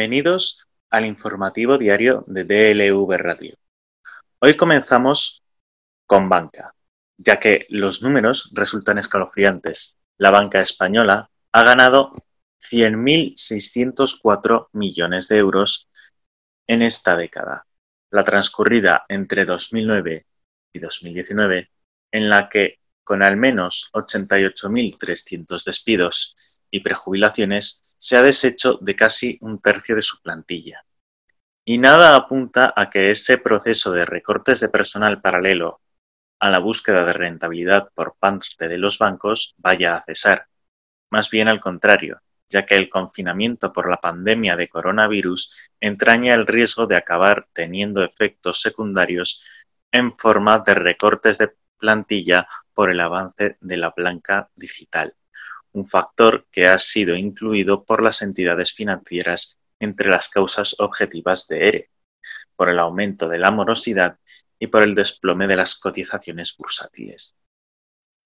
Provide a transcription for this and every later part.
Bienvenidos al informativo diario de DLV Radio. Hoy comenzamos con banca, ya que los números resultan escalofriantes. La banca española ha ganado 100.604 millones de euros en esta década, la transcurrida entre 2009 y 2019, en la que, con al menos 88.300 despidos y prejubilaciones, se ha deshecho de casi un tercio de su plantilla. Y nada apunta a que ese proceso de recortes de personal paralelo a la búsqueda de rentabilidad por parte de los bancos vaya a cesar. Más bien al contrario, ya que el confinamiento por la pandemia de coronavirus entraña el riesgo de acabar teniendo efectos secundarios en forma de recortes de plantilla por el avance de la blanca digital un factor que ha sido incluido por las entidades financieras entre las causas objetivas de ERE, por el aumento de la morosidad y por el desplome de las cotizaciones bursátiles.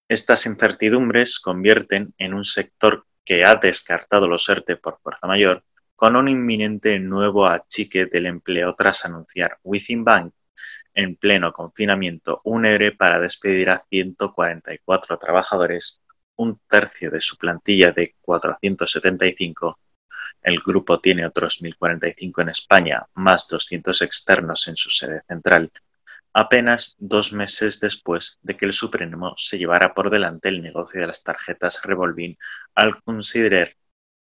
Estas incertidumbres convierten en un sector que ha descartado los ERTE por fuerza mayor con un inminente nuevo achique del empleo tras anunciar Within Bank en pleno confinamiento un ERE para despedir a 144 trabajadores un tercio de su plantilla de 475, el grupo tiene otros 1.045 en España, más 200 externos en su sede central, apenas dos meses después de que el Supremo se llevara por delante el negocio de las tarjetas Revolving al considerar,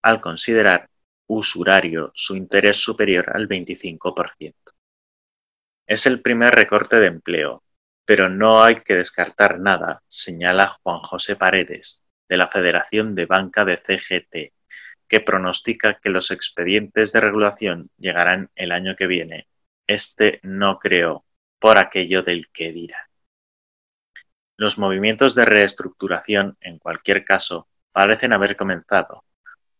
al considerar usurario su interés superior al 25%. Es el primer recorte de empleo, pero no hay que descartar nada, señala Juan José Paredes, de la Federación de Banca de CGT, que pronostica que los expedientes de regulación llegarán el año que viene. Este no creo, por aquello del que dirá. Los movimientos de reestructuración, en cualquier caso, parecen haber comenzado.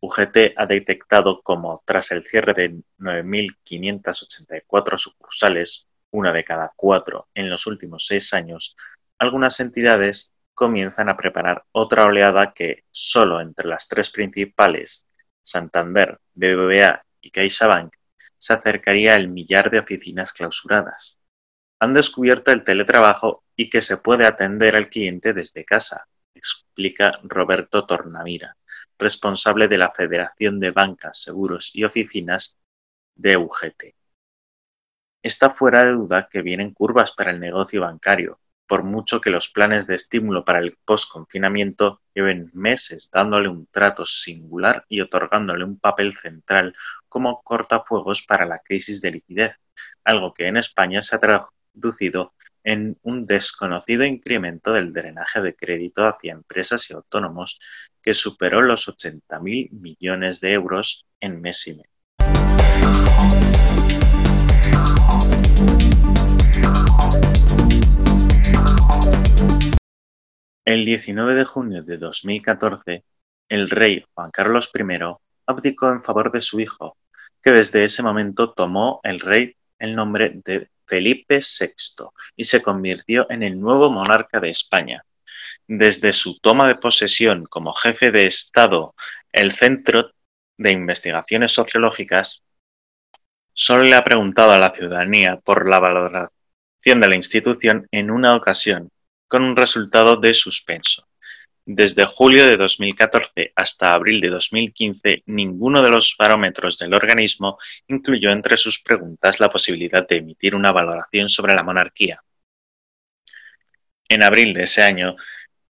UGT ha detectado como, tras el cierre de 9.584 sucursales, una de cada cuatro en los últimos seis años, algunas entidades comienzan a preparar otra oleada que, solo entre las tres principales, Santander, BBVA y CaixaBank, se acercaría al millar de oficinas clausuradas. Han descubierto el teletrabajo y que se puede atender al cliente desde casa, explica Roberto Tornamira, responsable de la Federación de Bancas, Seguros y Oficinas de UGT. Está fuera de duda que vienen curvas para el negocio bancario, por mucho que los planes de estímulo para el post-confinamiento lleven meses dándole un trato singular y otorgándole un papel central como cortafuegos para la crisis de liquidez, algo que en España se ha traducido en un desconocido incremento del drenaje de crédito hacia empresas y autónomos que superó los 80.000 millones de euros en mes y medio. El 19 de junio de 2014, el rey Juan Carlos I abdicó en favor de su hijo, que desde ese momento tomó el rey el nombre de Felipe VI y se convirtió en el nuevo monarca de España. Desde su toma de posesión como jefe de Estado, el Centro de Investigaciones Sociológicas solo le ha preguntado a la ciudadanía por la valoración de la institución en una ocasión con un resultado de suspenso. Desde julio de 2014 hasta abril de 2015, ninguno de los barómetros del organismo incluyó entre sus preguntas la posibilidad de emitir una valoración sobre la monarquía. En abril de ese año,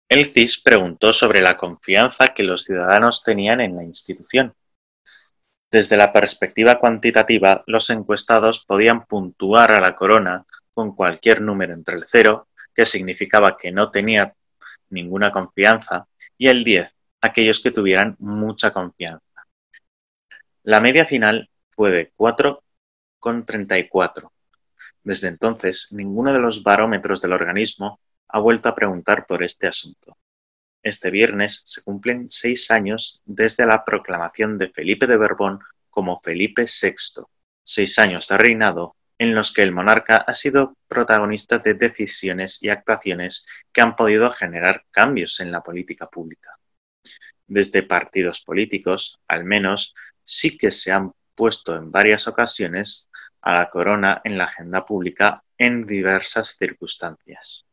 el CIS preguntó sobre la confianza que los ciudadanos tenían en la institución. Desde la perspectiva cuantitativa, los encuestados podían puntuar a la corona con cualquier número entre el 0 que significaba que no tenía ninguna confianza, y el 10, aquellos que tuvieran mucha confianza. La media final fue de 4,34. Desde entonces, ninguno de los barómetros del organismo ha vuelto a preguntar por este asunto. Este viernes se cumplen seis años desde la proclamación de Felipe de Borbón como Felipe VI, seis años de reinado en los que el monarca ha sido protagonista de decisiones y actuaciones que han podido generar cambios en la política pública. Desde partidos políticos, al menos, sí que se han puesto en varias ocasiones a la corona en la agenda pública en diversas circunstancias.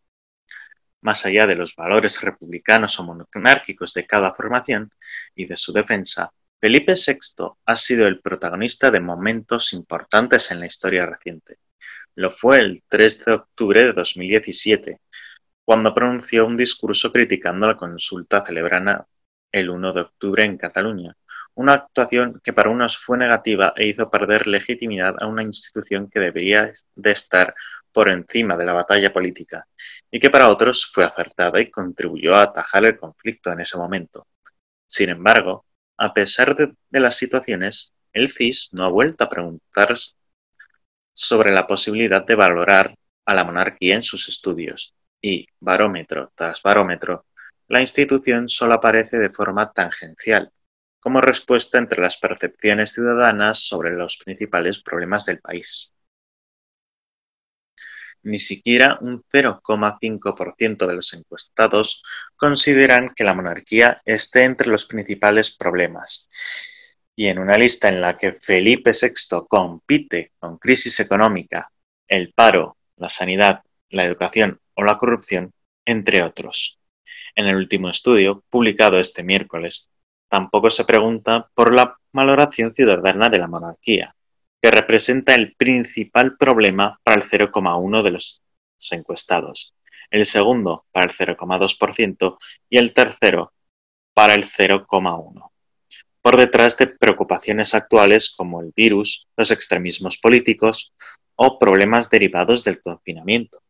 Más allá de los valores republicanos o monárquicos de cada formación y de su defensa, Felipe VI ha sido el protagonista de momentos importantes en la historia reciente. Lo fue el 3 de octubre de 2017, cuando pronunció un discurso criticando la consulta celebrada el 1 de octubre en Cataluña, una actuación que para unos fue negativa e hizo perder legitimidad a una institución que debería de estar por encima de la batalla política, y que para otros fue acertada y contribuyó a atajar el conflicto en ese momento. Sin embargo, a pesar de, las situaciones, el CIS no ha vuelto a preguntar sobre la posibilidad de valorar a la monarquía en sus estudios, y, barómetro tras barómetro, la institución solo aparece de forma tangencial, como respuesta entre las percepciones ciudadanas sobre los principales problemas del país. Ni siquiera un 0,5% de los encuestados consideran que la monarquía esté entre los principales problemas. Y en una lista en la que Felipe VI compite con crisis económica, el paro, la sanidad, la educación o la corrupción, entre otros. En el último estudio, publicado este miércoles, Tampoco se pregunta por la valoración ciudadana de la monarquía, que representa el principal problema para el 0,1 de los encuestados, el segundo para el 0,2% y el tercero para el 0,1%, por detrás de preocupaciones actuales como el virus, los extremismos políticos o problemas derivados del confinamiento.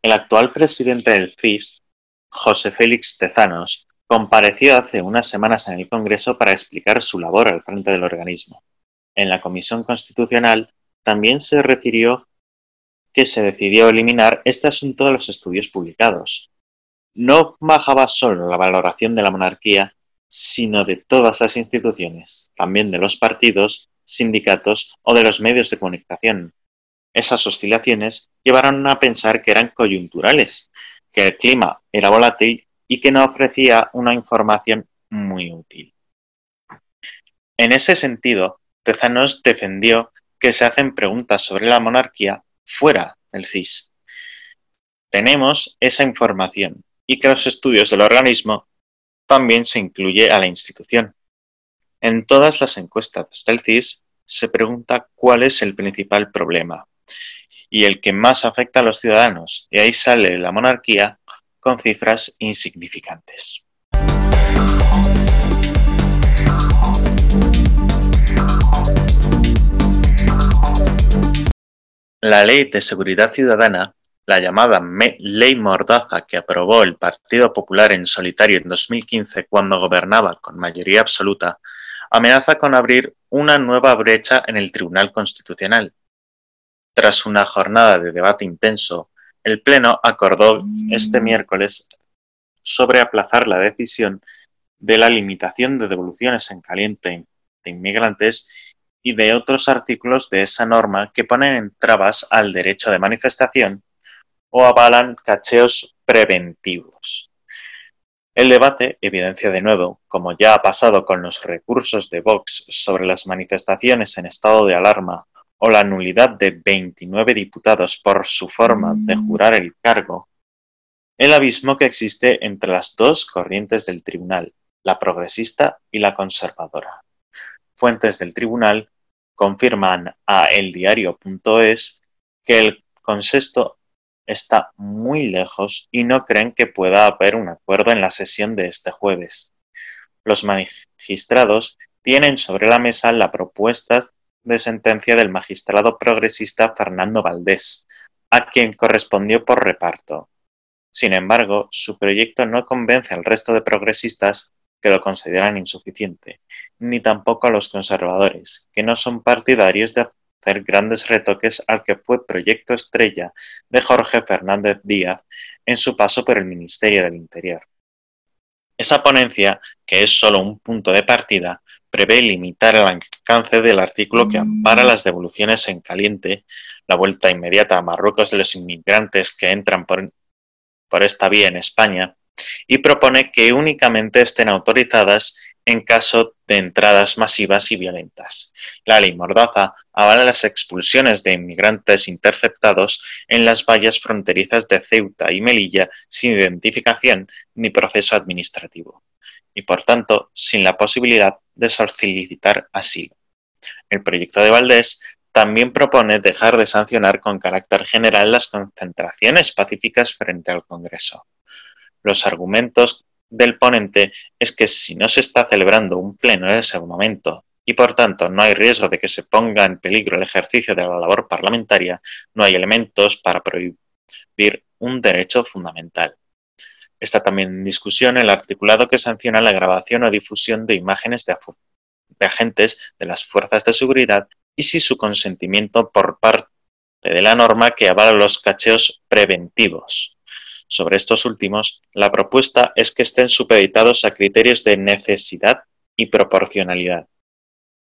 El actual presidente del FIS, José Félix Tezanos, Compareció hace unas semanas en el Congreso para explicar su labor al frente del organismo. En la Comisión Constitucional también se refirió que se decidió eliminar este asunto de los estudios publicados. No bajaba solo la valoración de la monarquía, sino de todas las instituciones, también de los partidos, sindicatos o de los medios de comunicación. Esas oscilaciones llevaron a pensar que eran coyunturales, que el clima era volátil y que no ofrecía una información muy útil. En ese sentido, Tezanos defendió que se hacen preguntas sobre la monarquía fuera del CIS. Tenemos esa información y que los estudios del organismo también se incluye a la institución. En todas las encuestas del CIS se pregunta cuál es el principal problema y el que más afecta a los ciudadanos, y ahí sale la monarquía con cifras insignificantes. La Ley de Seguridad Ciudadana, la llamada Ley Mordaza que aprobó el Partido Popular en solitario en 2015 cuando gobernaba con mayoría absoluta, amenaza con abrir una nueva brecha en el Tribunal Constitucional. Tras una jornada de debate intenso, el Pleno acordó este miércoles sobre aplazar la decisión de la limitación de devoluciones en caliente de inmigrantes y de otros artículos de esa norma que ponen en trabas al derecho de manifestación o avalan cacheos preventivos. El debate evidencia de nuevo, como ya ha pasado con los recursos de Vox sobre las manifestaciones en estado de alarma o la nulidad de 29 diputados por su forma de mm. jurar el cargo, el abismo que existe entre las dos corrientes del tribunal, la progresista y la conservadora. Fuentes del tribunal confirman a eldiario.es que el consenso está muy lejos y no creen que pueda haber un acuerdo en la sesión de este jueves. Los magistrados tienen sobre la mesa la propuesta de sentencia del magistrado progresista Fernando Valdés, a quien correspondió por reparto. Sin embargo, su proyecto no convence al resto de progresistas que lo consideran insuficiente, ni tampoco a los conservadores, que no son partidarios de hacer grandes retoques al que fue proyecto estrella de Jorge Fernández Díaz en su paso por el Ministerio del Interior. Esa ponencia, que es solo un punto de partida, prevé limitar el alcance del artículo que ampara las devoluciones en caliente, la vuelta inmediata a Marruecos de los inmigrantes que entran por, por esta vía en España, y propone que únicamente estén autorizadas en caso de entradas masivas y violentas. La ley Mordaza avala las expulsiones de inmigrantes interceptados en las vallas fronterizas de Ceuta y Melilla sin identificación ni proceso administrativo, y por tanto sin la posibilidad de solicitar asilo. El proyecto de Valdés también propone dejar de sancionar con carácter general las concentraciones pacíficas frente al Congreso. Los argumentos del ponente es que si no se está celebrando un pleno en ese momento y por tanto no hay riesgo de que se ponga en peligro el ejercicio de la labor parlamentaria, no hay elementos para prohibir un derecho fundamental. Está también en discusión el articulado que sanciona la grabación o difusión de imágenes de, agentes de las fuerzas de seguridad y si su consentimiento por parte de la norma que avala los cacheos preventivos. Sobre estos últimos, la propuesta es que estén supeditados a criterios de necesidad y proporcionalidad.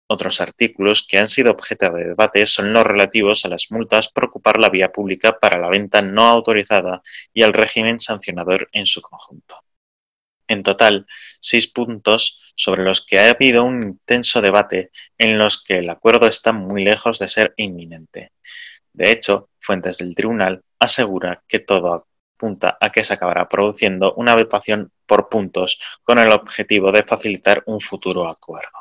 Otros artículos que han sido objeto de debate son los relativos a las multas por ocupar la vía pública para la venta no autorizada y al régimen sancionador en su conjunto. En total, seis puntos sobre los que ha habido un intenso debate en los que el acuerdo está muy lejos de ser inminente. De hecho, fuentes del tribunal aseguran que todo apunta a que se acabará produciendo una votación por puntos con el objetivo de facilitar un futuro acuerdo.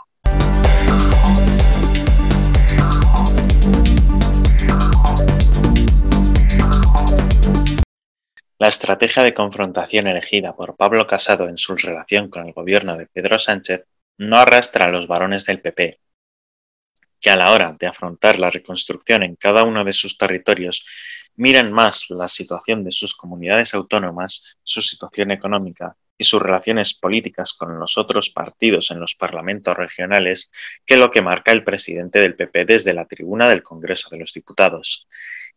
La estrategia de confrontación elegida por Pablo Casado en su relación con el gobierno de Pedro Sánchez no arrastra a los varones del PP, que a la hora de afrontar la reconstrucción en cada uno de sus territorios miren más la situación de sus comunidades autónomas, su situación económica y sus relaciones políticas con los otros partidos en los parlamentos regionales que lo que marca el presidente del PP desde la tribuna del Congreso de los Diputados.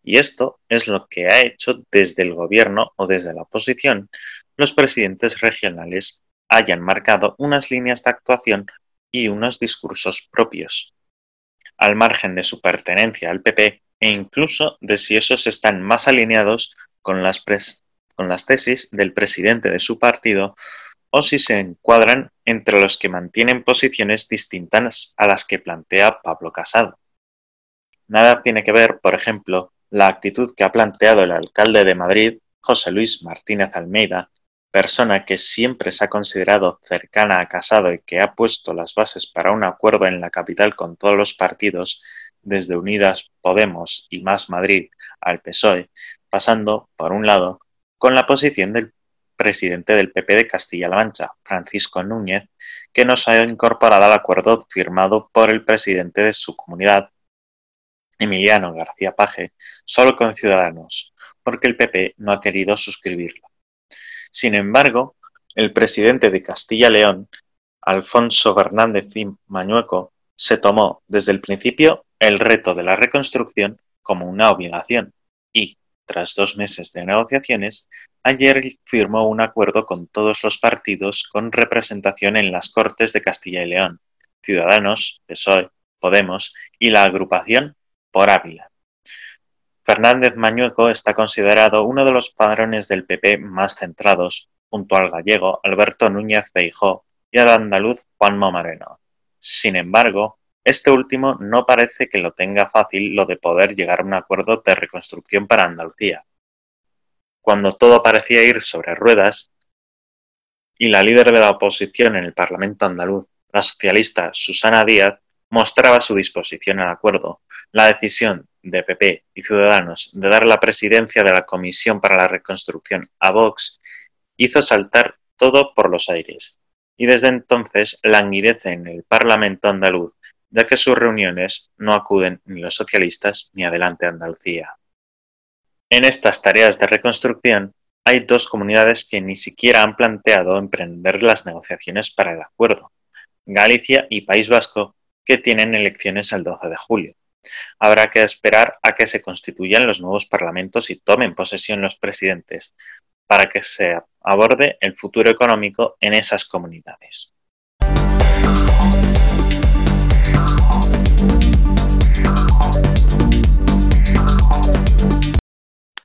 Y esto es lo que ha hecho desde el gobierno o desde la oposición los presidentes regionales hayan marcado unas líneas de actuación y unos discursos propios. Al margen de su pertenencia al PP, e incluso de si esos están más alineados con las, con las tesis del presidente de su partido o si se encuadran entre los que mantienen posiciones distintas a las que plantea Pablo Casado. Nada tiene que ver, por ejemplo, la actitud que ha planteado el alcalde de Madrid, José Luis Martínez Almeida, persona que siempre se ha considerado cercana a Casado y que ha puesto las bases para un acuerdo en la capital con todos los partidos, desde Unidas Podemos y Más Madrid al PSOE, pasando, por un lado, con la posición del presidente del PP de Castilla-La Mancha, Francisco Núñez, que nos ha incorporado al acuerdo firmado por el presidente de su comunidad, Emiliano García Paje, solo con Ciudadanos, porque el PP no ha querido suscribirlo. Sin embargo, el presidente de Castilla-León, Alfonso Fernández Mañueco, se tomó desde el principio el reto de la reconstrucción como una obligación y, tras dos meses de negociaciones, ayer firmó un acuerdo con todos los partidos con representación en las Cortes de Castilla y León, Ciudadanos, PSOE, Podemos y la agrupación Por Ávila. Fernández Mañueco está considerado uno de los padrones del PP más centrados, junto al gallego Alberto Núñez Feijó y al andaluz Juanmo Moreno. Sin embargo, este último no parece que lo tenga fácil lo de poder llegar a un acuerdo de reconstrucción para Andalucía. Cuando todo parecía ir sobre ruedas, y la líder de la oposición en el Parlamento andaluz, la socialista Susana Díaz, mostraba su disposición al acuerdo, la decisión de PP y Ciudadanos de dar la presidencia de la Comisión para la Reconstrucción a Vox hizo saltar todo por los aires, y desde entonces languidece en el Parlamento andaluz ya que sus reuniones no acuden ni los socialistas ni Adelante Andalucía. En estas tareas de reconstrucción hay dos comunidades que ni siquiera han planteado emprender las negociaciones para el acuerdo, Galicia y País Vasco, que tienen elecciones el 12 de julio. Habrá que esperar a que se constituyan los nuevos parlamentos y tomen posesión los presidentes, para que se aborde el futuro económico en esas comunidades.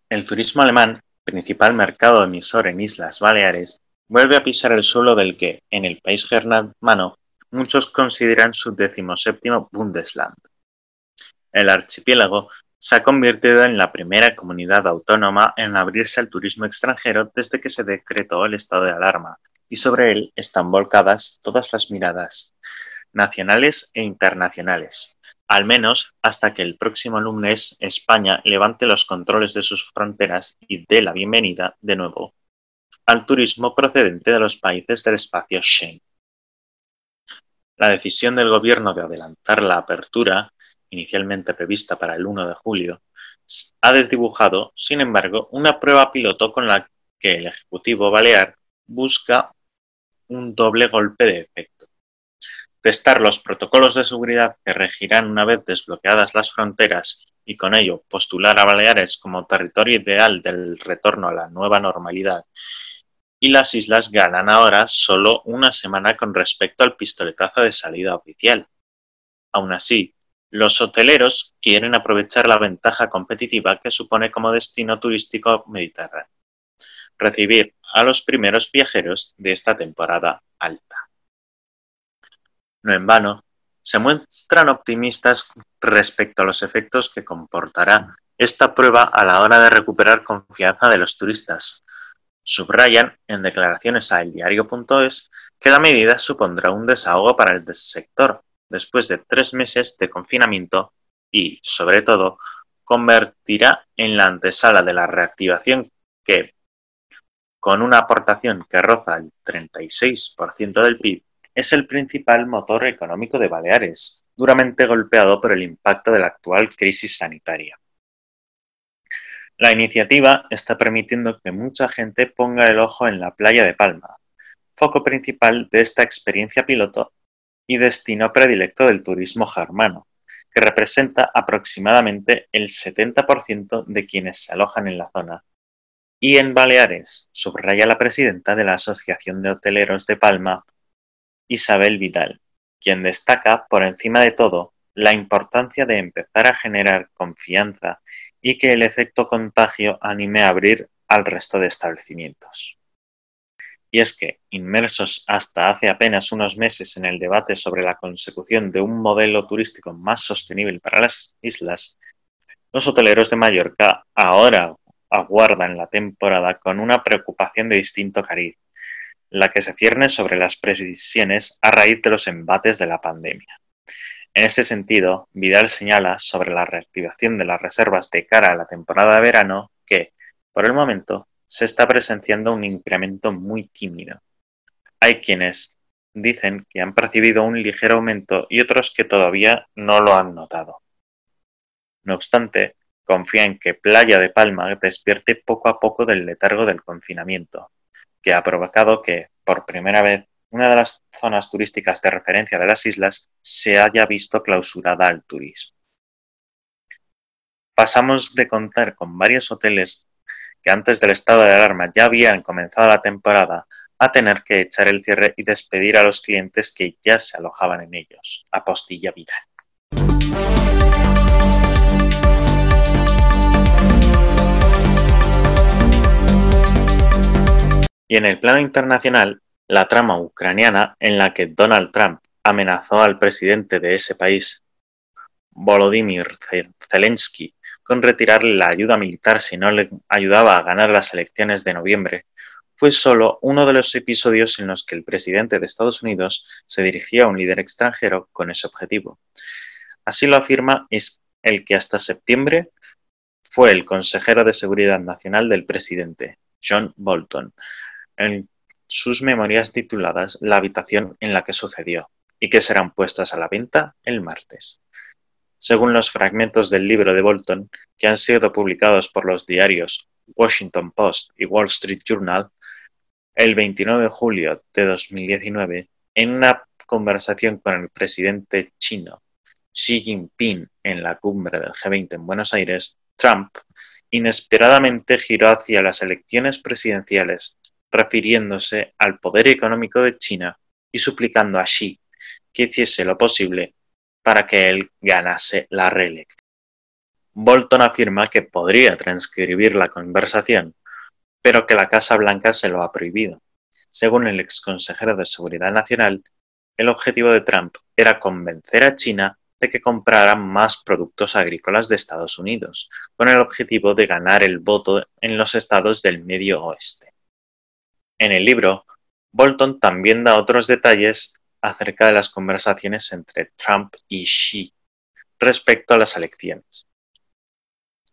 El turismo alemán, principal mercado emisor en Islas Baleares, vuelve a pisar el suelo del que, en el país germano, muchos consideran su decimoséptimo Bundesland. El archipiélago se ha convertido en la primera comunidad autónoma en abrirse al turismo extranjero desde que se decretó el estado de alarma, y sobre él están volcadas todas las miradas, nacionales e internacionales, al menos hasta que el próximo lunes España levante los controles de sus fronteras y dé la bienvenida, de nuevo, al turismo procedente de los países del espacio Schengen. La decisión del Gobierno de adelantar la apertura, inicialmente prevista para el 1 de julio, ha desdibujado, sin embargo, una prueba piloto con la que el Ejecutivo Balear busca un doble golpe de efecto. Testar los protocolos de seguridad que regirán una vez desbloqueadas las fronteras y con ello postular a Baleares como territorio ideal del retorno a la nueva normalidad y las islas ganan ahora solo una semana con respecto al pistoletazo de salida oficial. Aún así, los hoteleros quieren aprovechar la ventaja competitiva que supone como destino turístico mediterráneo. Recibir a los primeros viajeros de esta temporada alta. No en vano, se muestran optimistas respecto a los efectos que comportará esta prueba a la hora de recuperar confianza de los turistas, Subrayan en declaraciones a eldiario.es que la medida supondrá un desahogo para el sector después de tres meses de confinamiento y, sobre todo, convertirá en la antesala de la reactivación que, con una aportación que roza el 36% del PIB, es el principal motor económico de Baleares, duramente golpeado por el impacto de la actual crisis sanitaria. La iniciativa está permitiendo que mucha gente ponga el ojo en la playa de Palma, foco principal de esta experiencia piloto y destino predilecto del turismo germano, que representa aproximadamente el 70% de quienes se alojan en la zona. Y en Baleares, subraya la presidenta de la Asociación de Hoteleros de Palma, Isabel Vidal, quien destaca, por encima de todo, la importancia de empezar a generar confianza y que el efecto contagio anime a abrir al resto de establecimientos. Y es que, inmersos hasta hace apenas unos meses en el debate sobre la consecución de un modelo turístico más sostenible para las islas, los hoteleros de Mallorca ahora aguardan la temporada con una preocupación de distinto cariz, la que se cierne sobre las previsiones a raíz de los embates de la pandemia. En ese sentido, Vidal señala sobre la reactivación de las reservas de cara a la temporada de verano que, por el momento, se está presenciando un incremento muy tímido. Hay quienes dicen que han percibido un ligero aumento y otros que todavía no lo han notado. No obstante, confía en que Playa de Palma despierte poco a poco del letargo del confinamiento, que ha provocado que, por primera vez, una de las zonas turísticas de referencia de las islas se haya visto clausurada al turismo. Pasamos de contar con varios hoteles que antes del estado de alarma ya habían comenzado la temporada a tener que echar el cierre y despedir a los clientes que ya se alojaban en ellos. Apostilla viral. Y en el plano internacional, la trama ucraniana en la que Donald Trump amenazó al presidente de ese país, Volodymyr Zelensky, con retirarle la ayuda militar si no le ayudaba a ganar las elecciones de noviembre, fue solo uno de los episodios en los que el presidente de Estados Unidos se dirigía a un líder extranjero con ese objetivo. Así lo afirma el que hasta septiembre fue el consejero de Seguridad Nacional del presidente, John Bolton, en sus memorias tituladas La habitación en la que sucedió y que serán puestas a la venta el martes. Según los fragmentos del libro de Bolton, que han sido publicados por los diarios Washington Post y Wall Street Journal, el 29 de julio de 2019, en una conversación con el presidente chino Xi Jinping en la cumbre del G20 en Buenos Aires, Trump inesperadamente giró hacia las elecciones presidenciales refiriéndose al poder económico de China y suplicando a Xi que hiciese lo posible para que él ganase la reelección. Bolton afirma que podría transcribir la conversación, pero que la Casa Blanca se lo ha prohibido. Según el ex consejero de Seguridad Nacional, el objetivo de Trump era convencer a China de que comprara más productos agrícolas de Estados Unidos, con el objetivo de ganar el voto en los estados del Medio Oeste. En el libro, Bolton también da otros detalles acerca de las conversaciones entre Trump y Xi respecto a las elecciones.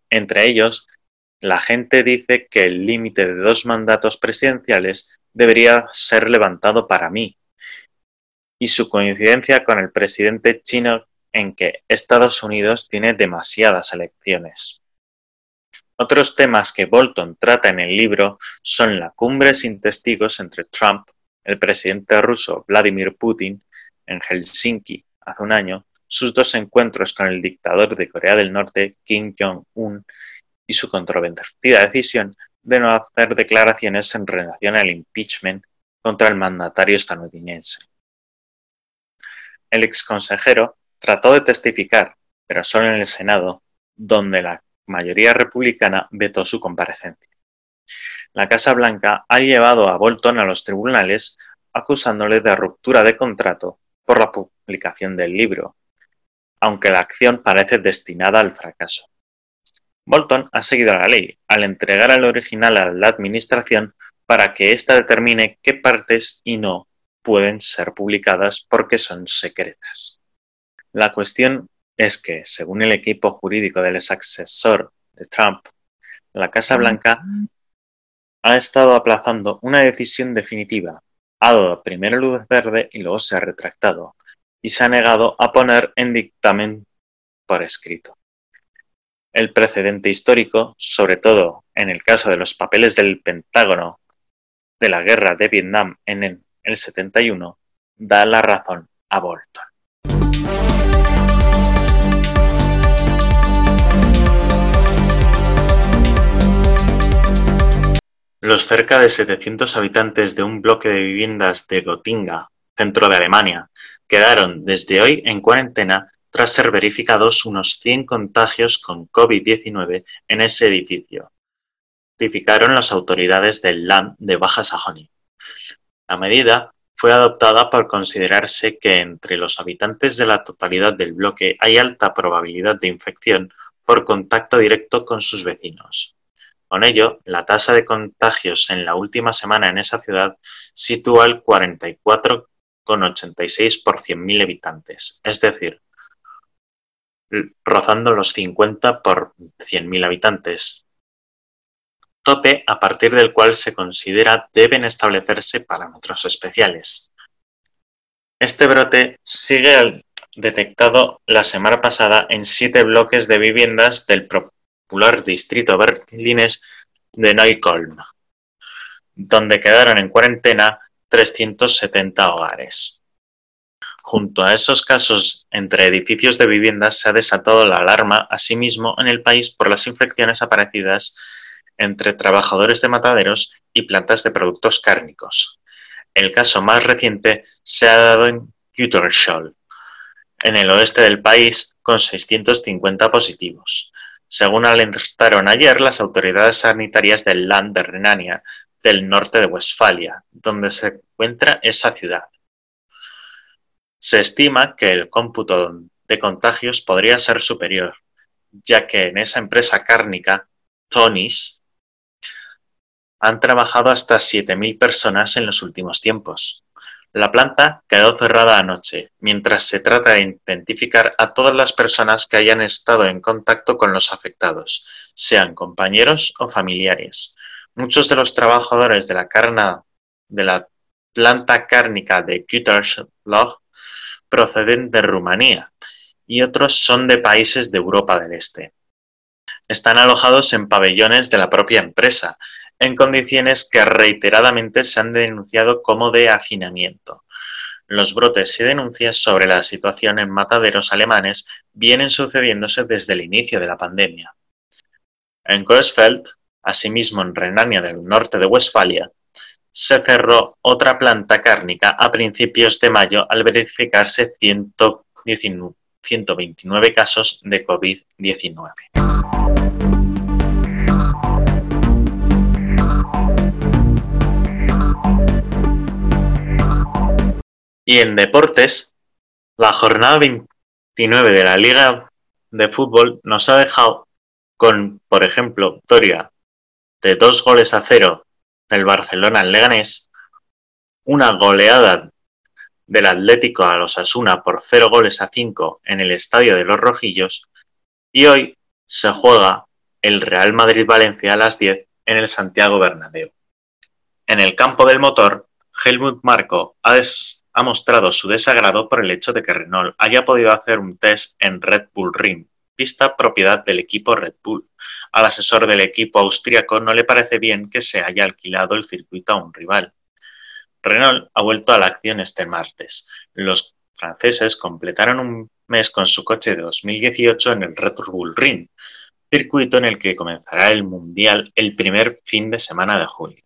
Entre ellos, la gente dice que el límite de dos mandatos presidenciales debería ser levantado para mí, y su coincidencia con el presidente chino en que Estados Unidos tiene demasiadas elecciones. Otros temas que Bolton trata en el libro son la cumbre sin testigos entre Trump, el presidente ruso Vladimir Putin, en Helsinki hace un año, sus dos encuentros con el dictador de Corea del Norte, Kim Jong-un, y su controvertida decisión de no hacer declaraciones en relación al impeachment contra el mandatario estadounidense. El exconsejero trató de testificar, pero solo en el Senado, donde la mayoría republicana vetó su comparecencia. La Casa Blanca ha llevado a Bolton a los tribunales acusándole de ruptura de contrato por la publicación del libro, aunque la acción parece destinada al fracaso. Bolton ha seguido la ley al entregar el original a la Administración para que ésta determine qué partes y no pueden ser publicadas porque son secretas. La cuestión es que, según el equipo jurídico del asesor de Trump, la Casa Blanca ha estado aplazando una decisión definitiva. Ha dado primero luz verde y luego se ha retractado, y se ha negado a poner en dictamen por escrito. El precedente histórico, sobre todo en el caso de los papeles del Pentágono de la guerra de Vietnam en el 71, da la razón a Bolton. Los cerca de 700 habitantes de un bloque de viviendas de Gotinga, centro de Alemania, quedaron desde hoy en cuarentena tras ser verificados unos 100 contagios con COVID-19 en ese edificio, notificaron las autoridades del Land de Baja Sajonia. La medida fue adoptada por considerarse que entre los habitantes de la totalidad del bloque hay alta probabilidad de infección por contacto directo con sus vecinos. Con ello, la tasa de contagios en la última semana en esa ciudad sitúa el 44,86 por 100.000 habitantes, es decir, rozando los 50 por 100.000 habitantes, tope a partir del cual se considera deben establecerse parámetros especiales. Este brote sigue detectado la semana pasada en siete bloques de viviendas del distrito berlinés de Neukölln, donde quedaron en cuarentena 370 hogares. Junto a esos casos entre edificios de viviendas se ha desatado la alarma asimismo en el país por las infecciones aparecidas entre trabajadores de mataderos y plantas de productos cárnicos. El caso más reciente se ha dado en Gütersloh, en el oeste del país, con 650 positivos, según alertaron ayer las autoridades sanitarias del Land de Renania del norte de Westfalia, donde se encuentra esa ciudad. Se estima que el cómputo de contagios podría ser superior, ya que en esa empresa cárnica, Tony's, han trabajado hasta 7.000 personas en los últimos tiempos. La planta quedó cerrada anoche, mientras se trata de identificar a todas las personas que hayan estado en contacto con los afectados, sean compañeros o familiares. Muchos de los trabajadores de la, planta cárnica de Gütersloh proceden de Rumanía y otros son de países de Europa del Este. Están alojados en pabellones de la propia empresa, en condiciones que reiteradamente se han denunciado como de hacinamiento. Los brotes y denuncias sobre la situación en mataderos alemanes vienen sucediéndose desde el inicio de la pandemia. En Coesfeld, asimismo en Renania del Norte de Westfalia, se cerró otra planta cárnica a principios de mayo al verificarse 129 casos de COVID-19. Y en deportes, la jornada 29 de la Liga de Fútbol nos ha dejado con, por ejemplo, victoria de dos goles a cero del Barcelona en Leganés, una goleada del Atlético a los Asuna por cero goles a cinco en el Estadio de los Rojillos y hoy se juega el Real Madrid-Valencia a las 10 en el Santiago Bernabéu. En el campo del motor, Helmut Marko ha, ha mostrado su desagrado por el hecho de que Renault haya podido hacer un test en Red Bull Ring, pista propiedad del equipo Red Bull. Al asesor del equipo austríaco no le parece bien que se haya alquilado el circuito a un rival. Renault ha vuelto a la acción este martes. Los franceses completaron un mes con su coche de 2018 en el Red Bull Ring, circuito en el que comenzará el Mundial el primer fin de semana de julio.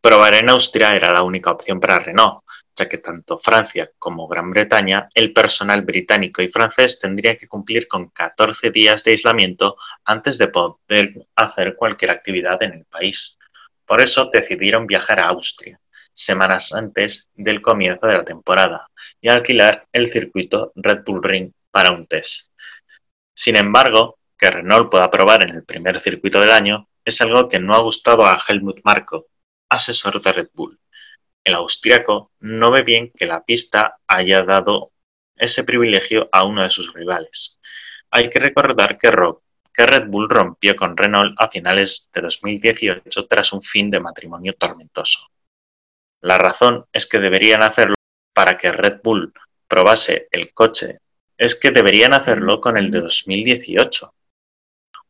Probar en Austria era la única opción para Renault, ya que tanto Francia como Gran Bretaña, el personal británico y francés tendría que cumplir con 14 días de aislamiento antes de poder hacer cualquier actividad en el país. Por eso decidieron viajar a Austria, semanas antes del comienzo de la temporada, y alquilar el circuito Red Bull Ring para un test. Sin embargo, que Renault pueda probar en el primer circuito del año es algo que no ha gustado a Helmut Marko, asesor de Red Bull. El austriaco no ve bien que la pista haya dado ese privilegio a uno de sus rivales. Hay que recordar que, Red Bull rompió con Renault a finales de 2018 tras un fin de matrimonio tormentoso. La razón es que deberían hacerlo para que Red Bull probase el coche, es que deberían hacerlo con el de 2018,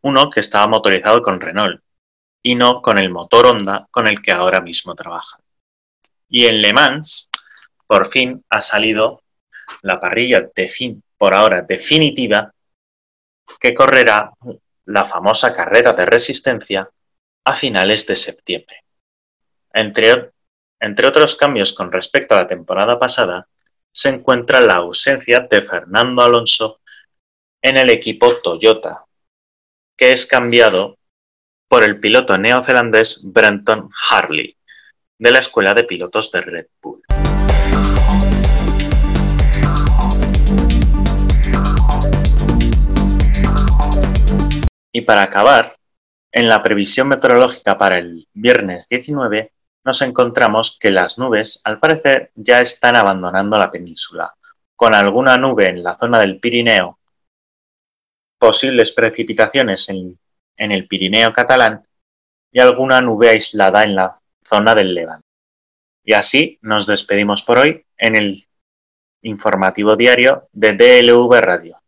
uno que estaba motorizado con Renault, y no con el motor Honda con el que ahora mismo trabajan. Y en Le Mans, por fin ha salido la parrilla por ahora definitiva, que correrá la famosa carrera de resistencia a finales de septiembre. Entre, entre otros cambios con respecto a la temporada pasada, se encuentra la ausencia de Fernando Alonso en el equipo Toyota, que es cambiado por el piloto neozelandés Brenton Harley, de la Escuela de Pilotos de Red Bull. Y para acabar, en la previsión meteorológica para el viernes 19 nos encontramos que las nubes al parecer ya están abandonando la península, con alguna nube en la zona del Pirineo, posibles precipitaciones en, en el Pirineo catalán y alguna nube aislada en la zona del Levante. Y así nos despedimos por hoy en el informativo diario de DLV Radio.